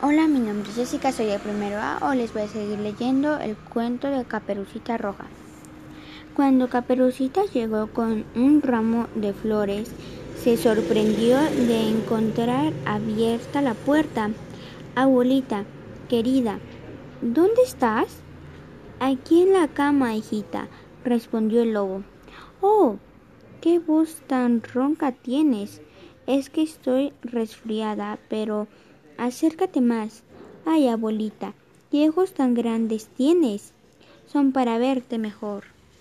Hola, mi nombre es Jessica, soy de primero A. Hoy les voy a seguir leyendo el cuento de Caperucita Roja. Cuando Caperucita llegó con un ramo de flores, se sorprendió de encontrar abierta la puerta. Abuelita, querida, ¿dónde estás? Aquí en la cama, hijita, respondió el lobo. Oh, qué voz tan ronca tienes. Es que estoy resfriada, pero Acércate más. Ay, abuelita, ¿qué ojos tan grandes tienes? Son para verte mejor.